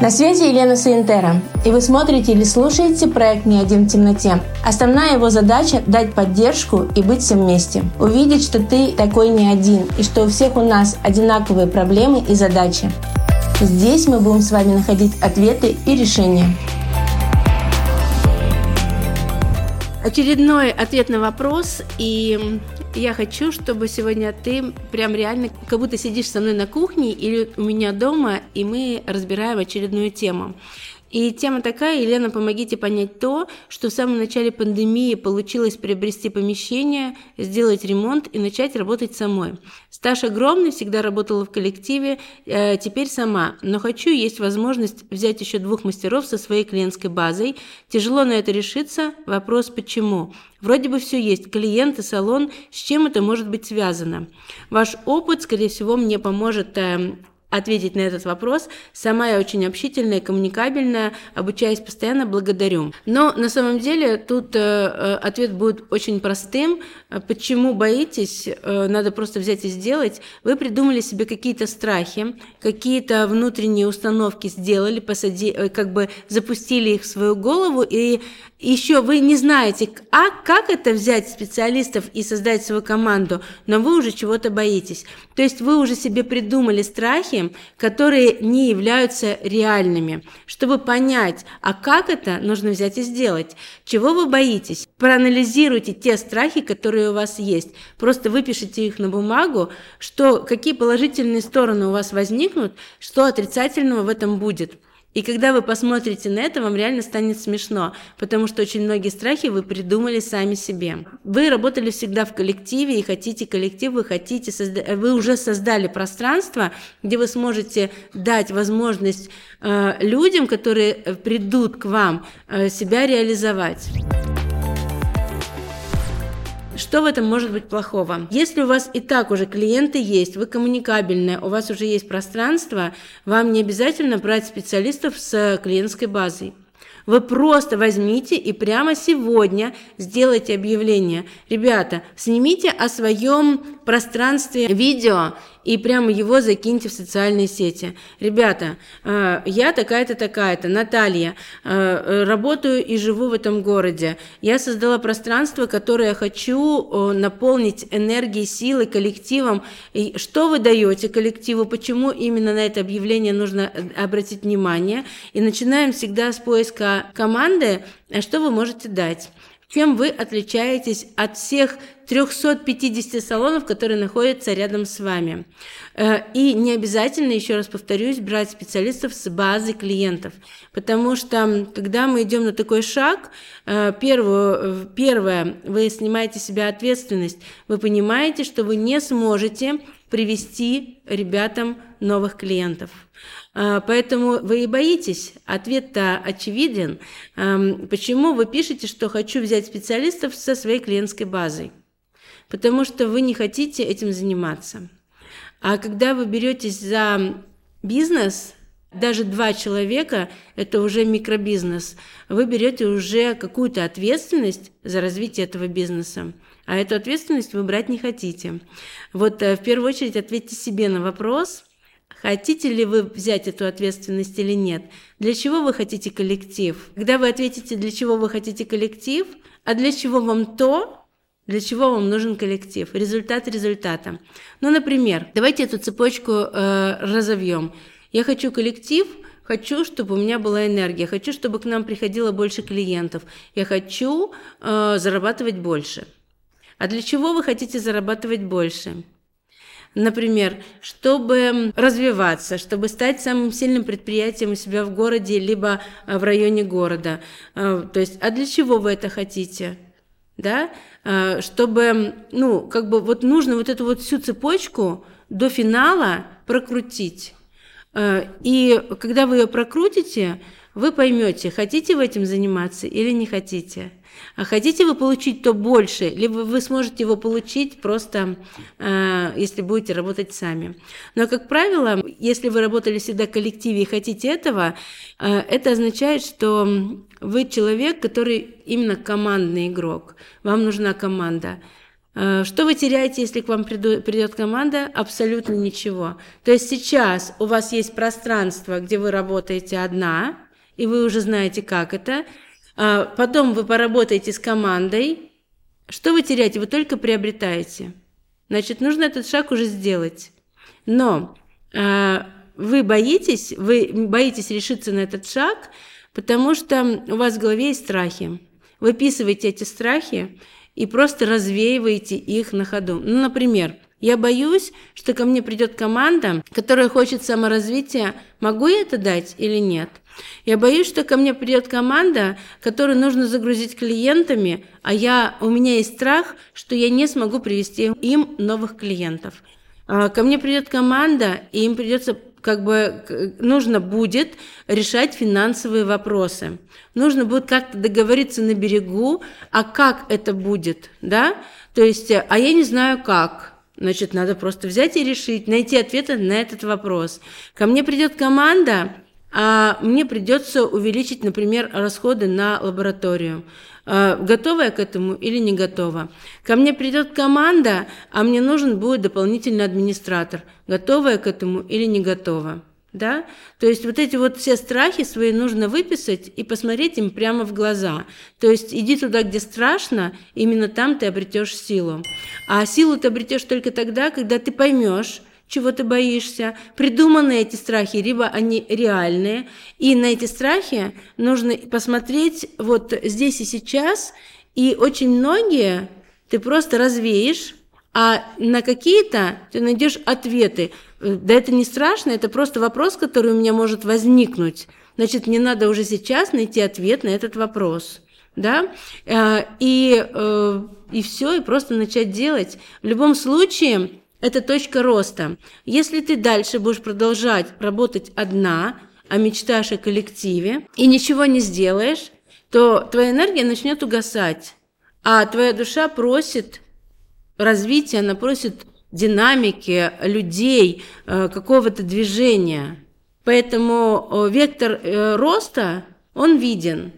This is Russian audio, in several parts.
На связи Елена Саентера, и вы смотрите или слушаете проект «Не один в темноте». Основная его задача – дать поддержку и быть всем вместе. Увидеть, что ты такой не один, и что у всех у нас одинаковые проблемы и задачи. Здесь мы будем с вами находить ответы и решения. Очередной ответ на вопрос, и я хочу, чтобы сегодня ты прям реально как будто сидишь со мной на кухне или у меня дома, и мы разбираем очередную тему. И тема такая, Елена, помогите понять то, что в самом начале пандемии получилось приобрести помещение, сделать ремонт и начать работать самой. Стаж огромный, всегда работала в коллективе, э, теперь сама, но хочу, есть возможность взять еще двух мастеров со своей клиентской базой. Тяжело на это решиться, вопрос почему. Вроде бы все есть, клиенты, салон, с чем это может быть связано? Ваш опыт, скорее всего, мне поможет э, ответить на этот вопрос. Сама я очень общительная, коммуникабельная, обучаюсь постоянно, благодарю. Но на самом деле тут э, э ответ будет очень простым. Почему боитесь? Э, надо просто взять и сделать. Вы придумали себе какие-то страхи, какие-то внутренние установки сделали, посади, э, как бы запустили их в свою голову и еще вы не знаете, а как это взять специалистов и создать свою команду, но вы уже чего-то боитесь. То есть вы уже себе придумали страхи, которые не являются реальными. Чтобы понять, а как это, нужно взять и сделать. Чего вы боитесь? Проанализируйте те страхи, которые у вас есть. Просто выпишите их на бумагу, что какие положительные стороны у вас возникнут, что отрицательного в этом будет. И когда вы посмотрите на это, вам реально станет смешно, потому что очень многие страхи вы придумали сами себе. Вы работали всегда в коллективе и хотите коллектив, вы хотите созда... вы уже создали пространство, где вы сможете дать возможность э, людям, которые придут к вам, э, себя реализовать. Что в этом может быть плохого? Если у вас и так уже клиенты есть, вы коммуникабельные, у вас уже есть пространство, вам не обязательно брать специалистов с клиентской базой. Вы просто возьмите и прямо сегодня сделайте объявление. Ребята, снимите о своем пространстве видео и прямо его закиньте в социальные сети. Ребята, э, я такая-то, такая-то, Наталья, э, работаю и живу в этом городе. Я создала пространство, которое хочу э, наполнить энергией, силой, коллективом. И что вы даете коллективу, почему именно на это объявление нужно обратить внимание. И начинаем всегда с поиска команды, что вы можете дать. Чем вы отличаетесь от всех 350 салонов, которые находятся рядом с вами? Э, и не обязательно, еще раз повторюсь, брать специалистов с базы клиентов, потому что когда мы идем на такой шаг, э, первое, первое, вы снимаете себя ответственность, вы понимаете, что вы не сможете привести ребятам новых клиентов. А, поэтому вы и боитесь. Ответ-то очевиден. Почему вы пишете, что хочу взять специалистов со своей клиентской базой? Потому что вы не хотите этим заниматься. А когда вы беретесь за бизнес, даже два человека – это уже микробизнес. Вы берете уже какую-то ответственность за развитие этого бизнеса, а эту ответственность вы брать не хотите. Вот э, в первую очередь ответьте себе на вопрос – Хотите ли вы взять эту ответственность или нет? Для чего вы хотите коллектив? Когда вы ответите, для чего вы хотите коллектив, а для чего вам то, для чего вам нужен коллектив? Результат результата. Ну, например, давайте эту цепочку э, разовьем. Я хочу коллектив, хочу, чтобы у меня была энергия, хочу, чтобы к нам приходило больше клиентов, я хочу э, зарабатывать больше. А для чего вы хотите зарабатывать больше? Например, чтобы развиваться, чтобы стать самым сильным предприятием у себя в городе, либо э, в районе города. Э, то есть, а для чего вы это хотите? Да? Э, чтобы, ну, как бы вот нужно вот эту вот всю цепочку до финала прокрутить. И когда вы ее прокрутите, вы поймете, хотите вы этим заниматься или не хотите. А хотите вы получить то больше, либо вы сможете его получить просто, э, если будете работать сами. Но, как правило, если вы работали всегда в коллективе и хотите этого, э, это означает, что вы человек, который именно командный игрок. Вам нужна команда. Э, что вы теряете, если к вам придет команда? Абсолютно ничего. То есть сейчас у вас есть пространство, где вы работаете одна, и вы уже знаете, как это. А потом вы поработаете с командой. Что вы теряете? Вы только приобретаете. Значит, нужно этот шаг уже сделать. Но э, вы боитесь, вы боитесь решиться на этот шаг, потому что у вас в голове есть страхи. Выписывайте эти страхи и просто развеиваете их на ходу. Ну, например, я боюсь, что ко мне придет команда, которая хочет саморазвития. Могу я это дать или нет? Я боюсь, что ко мне придет команда, которую нужно загрузить клиентами, а я, у меня есть страх, что я не смогу привести им новых клиентов. А, ко мне придет команда, и им придется как бы нужно будет решать финансовые вопросы. Нужно будет как-то договориться на берегу, а как это будет, да? То есть, а я не знаю как. Значит, надо просто взять и решить, найти ответы на этот вопрос. Ко мне придет команда, а мне придется увеличить, например, расходы на лабораторию. А, готова я к этому или не готова? Ко мне придет команда, а мне нужен будет дополнительный администратор. Готова я к этому или не готова? Да? То есть вот эти вот все страхи свои нужно выписать и посмотреть им прямо в глаза. То есть иди туда, где страшно, именно там ты обретешь силу. А силу ты обретешь только тогда, когда ты поймешь, чего ты боишься, придуманы эти страхи, либо они реальные. И на эти страхи нужно посмотреть вот здесь и сейчас, и очень многие ты просто развеешь, а на какие-то ты найдешь ответы. Да это не страшно, это просто вопрос, который у меня может возникнуть. Значит, мне надо уже сейчас найти ответ на этот вопрос. Да? Э, и, э, и все, и просто начать делать. В любом случае, это точка роста. Если ты дальше будешь продолжать работать одна, а мечтаешь о коллективе, и ничего не сделаешь, то твоя энергия начнет угасать, а твоя душа просит развития, она просит динамики людей, э, какого-то движения. Поэтому э, вектор э, роста, он виден.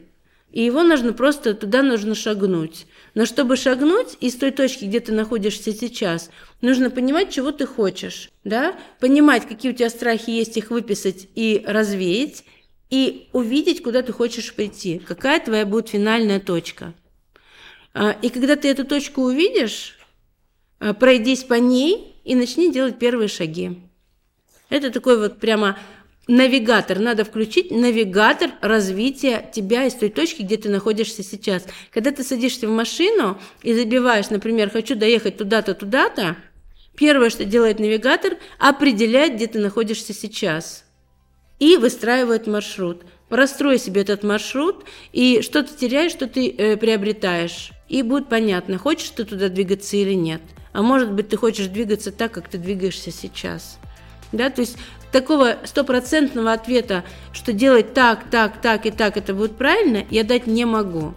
И его нужно просто, туда нужно шагнуть. Но чтобы шагнуть из той точки, где ты находишься сейчас, нужно понимать, чего ты хочешь, да? Понимать, какие у тебя страхи есть, их выписать и развеять, и увидеть, куда ты хочешь прийти, какая твоя будет финальная точка. А, и когда ты эту точку увидишь, пройдись по ней и начни делать первые шаги. Это такой вот прямо навигатор, надо включить навигатор развития тебя из той точки, где ты находишься сейчас. Когда ты садишься в машину и забиваешь, например, хочу доехать туда-то, туда-то, первое, что делает навигатор, определяет, где ты находишься сейчас и выстраивает маршрут. Прострой себе этот маршрут, и что ты теряешь, что ты э, приобретаешь. И будет понятно, хочешь ты туда двигаться или нет. А может быть, ты хочешь двигаться так, как ты двигаешься сейчас. Да, то есть такого стопроцентного ответа, что делать так, так, так и так, это будет правильно, я дать не могу.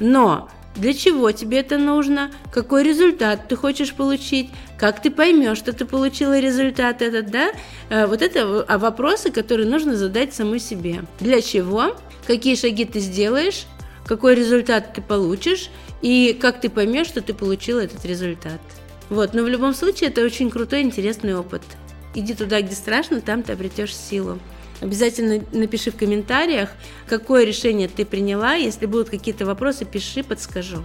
Но для чего тебе это нужно, какой результат ты хочешь получить, как ты поймешь, что ты получила результат этот, да? Э, вот это а вопросы, которые нужно задать самой себе. Для чего, какие шаги ты сделаешь, какой результат ты получишь и как ты поймешь, что ты получила этот результат. Вот, но в любом случае это очень крутой, интересный опыт. Иди туда, где страшно, там ты обретешь силу. Обязательно напиши в комментариях, какое решение ты приняла. Если будут какие-то вопросы, пиши, подскажу.